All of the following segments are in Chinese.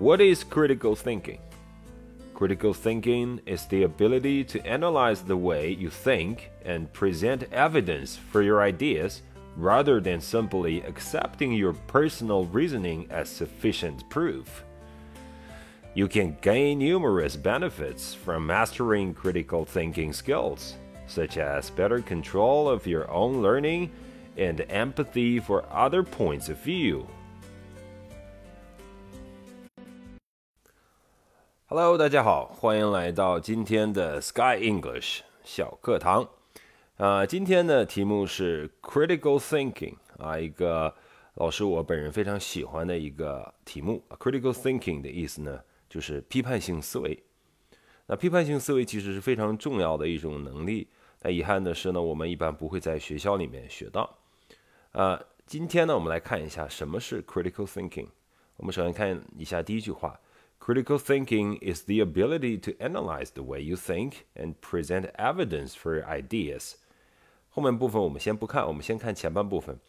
What is critical thinking? Critical thinking is the ability to analyze the way you think and present evidence for your ideas rather than simply accepting your personal reasoning as sufficient proof. You can gain numerous benefits from mastering critical thinking skills, such as better control of your own learning and empathy for other points of view. Hello，大家好，欢迎来到今天的 Sky English 小课堂。啊，今天的题目是 critical thinking 啊，一个老师我本人非常喜欢的一个题目。critical thinking 的意思呢？就是批判性思维，那批判性思维其实是非常重要的一种能力。那遗憾的是呢，我们一般不会在学校里面学到。呃，今天呢，我们来看一下什么是 critical thinking。我们首先看一下第一句话：critical thinking is the ability to analyze the way you think and present evidence for ideas。后面部分我们先不看，我们先看前半部分。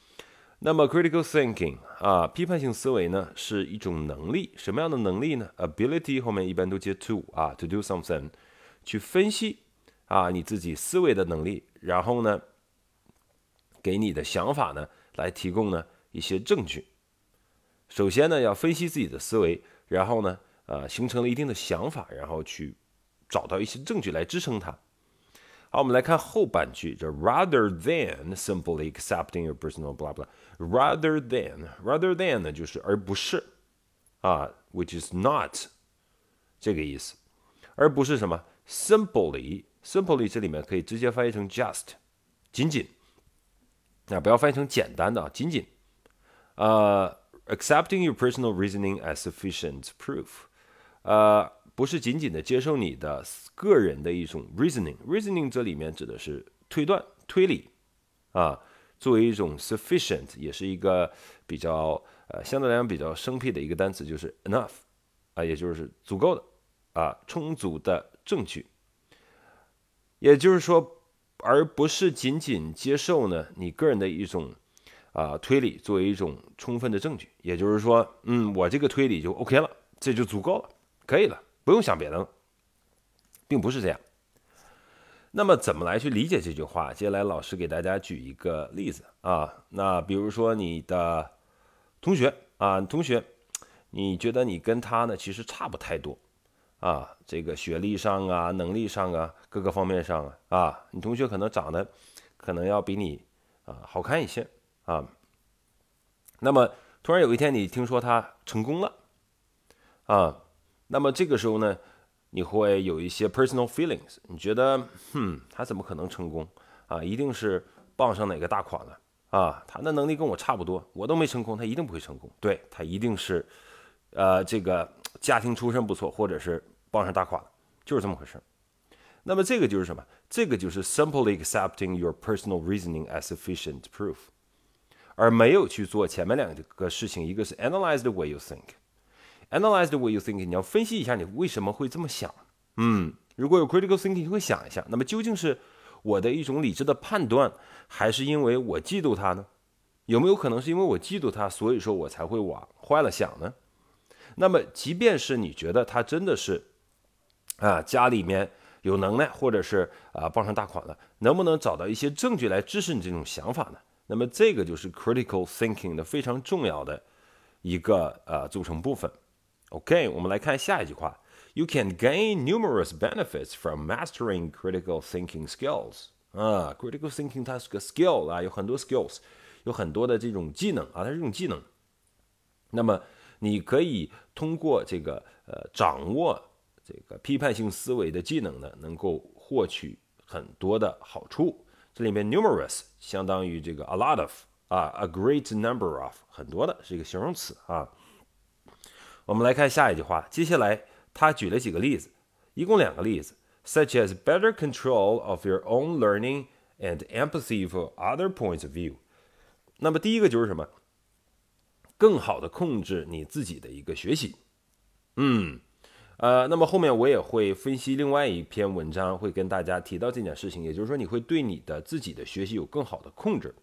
那么，critical thinking 啊，批判性思维呢，是一种能力。什么样的能力呢？ability 后面一般都接 to 啊，to do something，去分析啊你自己思维的能力，然后呢，给你的想法呢来提供呢一些证据。首先呢，要分析自己的思维，然后呢，呃，形成了一定的想法，然后去找到一些证据来支撑它。好，我们来看后半句，这 rather than simply accepting your personal blah blah。rather than rather than 呢就是而不是啊，which is not 这个意思，而不是什么 simply simply 这里面可以直接翻译成 just 仅仅，啊不要翻译成简单的啊仅仅，呃 accepting your personal reasoning as sufficient proof， 呃。不是仅仅的接受你的个人的一种 reasoning，reasoning 这里面指的是推断、推理啊，作为一种 sufficient，也是一个比较呃相对来讲比较生僻的一个单词，就是 enough 啊，也就是足够的啊，充足的证据。也就是说，而不是仅仅接受呢你个人的一种啊推理作为一种充分的证据。也就是说，嗯，我这个推理就 OK 了，这就足够了，可以了。不用想别的了，并不是这样。那么怎么来去理解这句话？接下来老师给大家举一个例子啊。那比如说你的同学啊，同学，你觉得你跟他呢其实差不太多啊，这个学历上啊、能力上啊、各个方面上啊啊，你同学可能长得可能要比你啊好看一些啊。那么突然有一天你听说他成功了啊。那么这个时候呢，你会有一些 personal feelings，你觉得，哼，他怎么可能成功啊？一定是傍上哪个大款了啊？他的能力跟我差不多，我都没成功，他一定不会成功。对他一定是，呃，这个家庭出身不错，或者是傍上大款，就是这么回事。那么这个就是什么？这个就是 simply accepting your personal reasoning as sufficient proof，而没有去做前面两个事情，一个是 analyze the way you think。Analyze the way you thinking，你要分析一下你为什么会这么想。嗯，如果有 critical thinking，你会想一下，那么究竟是我的一种理智的判断，还是因为我嫉妒他呢？有没有可能是因为我嫉妒他，所以说我才会往坏了想呢？那么，即便是你觉得他真的是啊家里面有能耐，或者是啊傍上大款了，能不能找到一些证据来支持你这种想法呢？那么这个就是 critical thinking 的非常重要的一个呃组成部分。OK，我们来看下一句话：You can gain numerous benefits from mastering critical thinking skills。啊，critical thinking 它是个 skill 啊，有很多 skills，有很多的这种技能啊，它是一种技能。那么你可以通过这个呃掌握这个批判性思维的技能呢，能够获取很多的好处。这里面 numerous 相当于这个 a lot of 啊，a great number of 很多的是一个形容词啊。我们来看下一句话，接下来他举了几个例子，一共两个例子，such as better control of your own learning and empathy for other points of view。那么第一个就是什么？更好的控制你自己的一个学习。嗯，呃，那么后面我也会分析另外一篇文章，会跟大家提到这件事情，也就是说你会对你的自己的学习有更好的控制。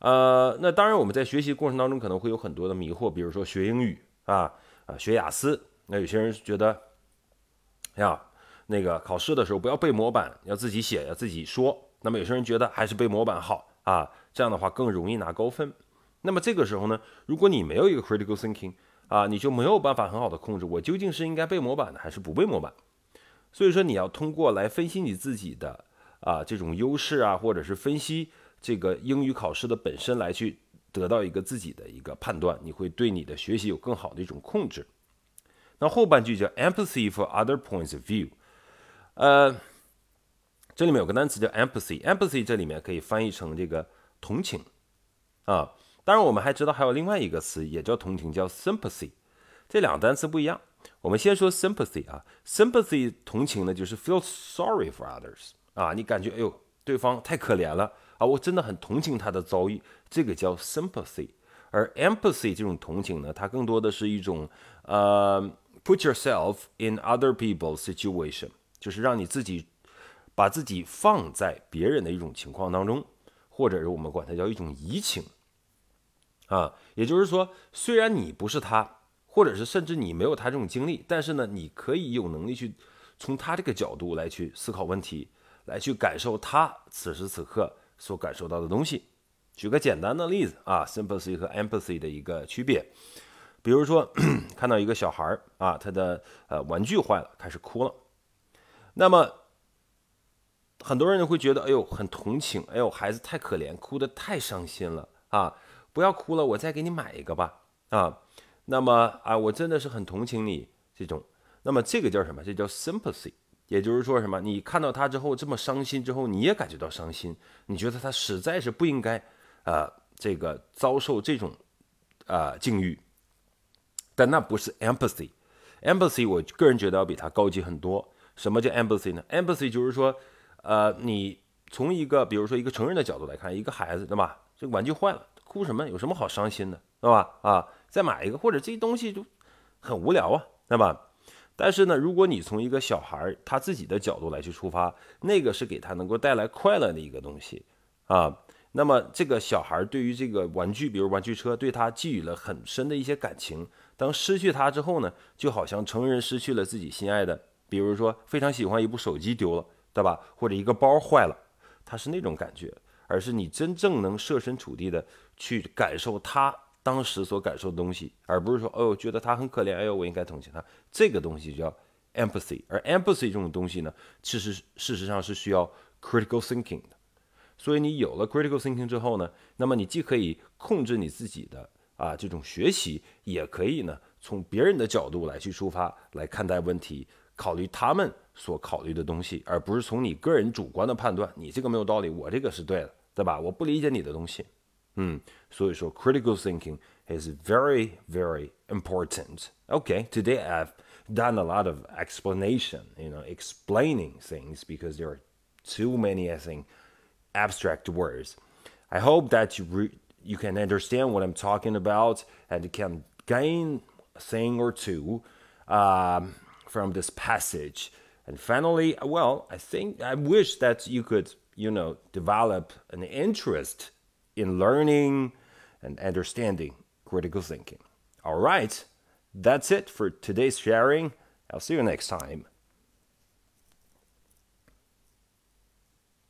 呃，那当然我们在学习过程当中可能会有很多的迷惑，比如说学英语。啊，啊学雅思，那有些人觉得呀，那个考试的时候不要背模板，要自己写，要自己说。那么有些人觉得还是背模板好啊，这样的话更容易拿高分。那么这个时候呢，如果你没有一个 critical thinking 啊，你就没有办法很好的控制我究竟是应该背模板呢还是不背模板。所以说你要通过来分析你自己的啊这种优势啊，或者是分析这个英语考试的本身来去得到一个自己的一个判断，你会对你的学习有更好的一种控制。那后半句叫 empathy for other points of view，呃，这里面有个单词叫 empathy，empathy 这里面可以翻译成这个同情啊。当然，我们还知道还有另外一个词也叫同情，叫 sympathy。这两个单词不一样。我们先说 sympathy 啊，sympathy 同情呢就是 feel sorry for others 啊，你感觉哎呦对方太可怜了啊，我真的很同情他的遭遇，这个叫 sympathy。而 empathy 这种同情呢，它更多的是一种呃 put yourself in other people's situation，就是让你自己把自己放在别人的一种情况当中，或者是我们管它叫一种移情。啊，也就是说，虽然你不是他，或者是甚至你没有他这种经历，但是呢，你可以有能力去从他这个角度来去思考问题，来去感受他此时此刻所感受到的东西。举个简单的例子啊，sympathy 和 empathy 的一个区别，比如说 看到一个小孩儿啊，他的呃玩具坏了，开始哭了，那么很多人会觉得，哎呦，很同情，哎呦，孩子太可怜，哭得太伤心了啊。不要哭了，我再给你买一个吧。啊，那么啊，我真的是很同情你这种。那么这个叫什么？这叫 sympathy。也就是说什么？你看到他之后这么伤心之后，你也感觉到伤心。你觉得他实在是不应该啊，这个遭受这种啊境遇。但那不是 empathy。empathy 我个人觉得要比它高级很多。什么叫 empathy 呢？empathy 就是说，呃，你从一个比如说一个成人的角度来看，一个孩子对吧？这个玩具坏了。哭什么？有什么好伤心的，对吧？啊，再买一个，或者这东西就很无聊啊，对吧？但是呢，如果你从一个小孩他自己的角度来去出发，那个是给他能够带来快乐的一个东西啊。那么这个小孩对于这个玩具，比如玩具车，对他寄予了很深的一些感情。当失去它之后呢，就好像成人失去了自己心爱的，比如说非常喜欢一部手机丢了，对吧？或者一个包坏了，他是那种感觉。而是你真正能设身处地的去感受他当时所感受的东西，而不是说，哦，觉得他很可怜，哎呦，我应该同情他。这个东西叫 empathy，而 empathy 这种东西呢，其实事实上是需要 critical thinking 的。所以你有了 critical thinking 之后呢，那么你既可以控制你自己的啊这种学习，也可以呢从别人的角度来去出发来看待问题。考虑他们所考虑的东西，而不是从你个人主观的判断，你这个没有道理，我这个是对的，对吧？我不理解你的东西，Hmm. So, so critical thinking is very, very important. Okay, today I've done a lot of explanation, you know, explaining things because there are too many, I think, abstract words. I hope that you re- you can understand what I'm talking about and can gain a thing or two um, from this passage. And finally, well, I think I wish that you could, you know, develop an interest in learning and understanding critical thinking. All right, that's it for today's sharing. I'll see you next time.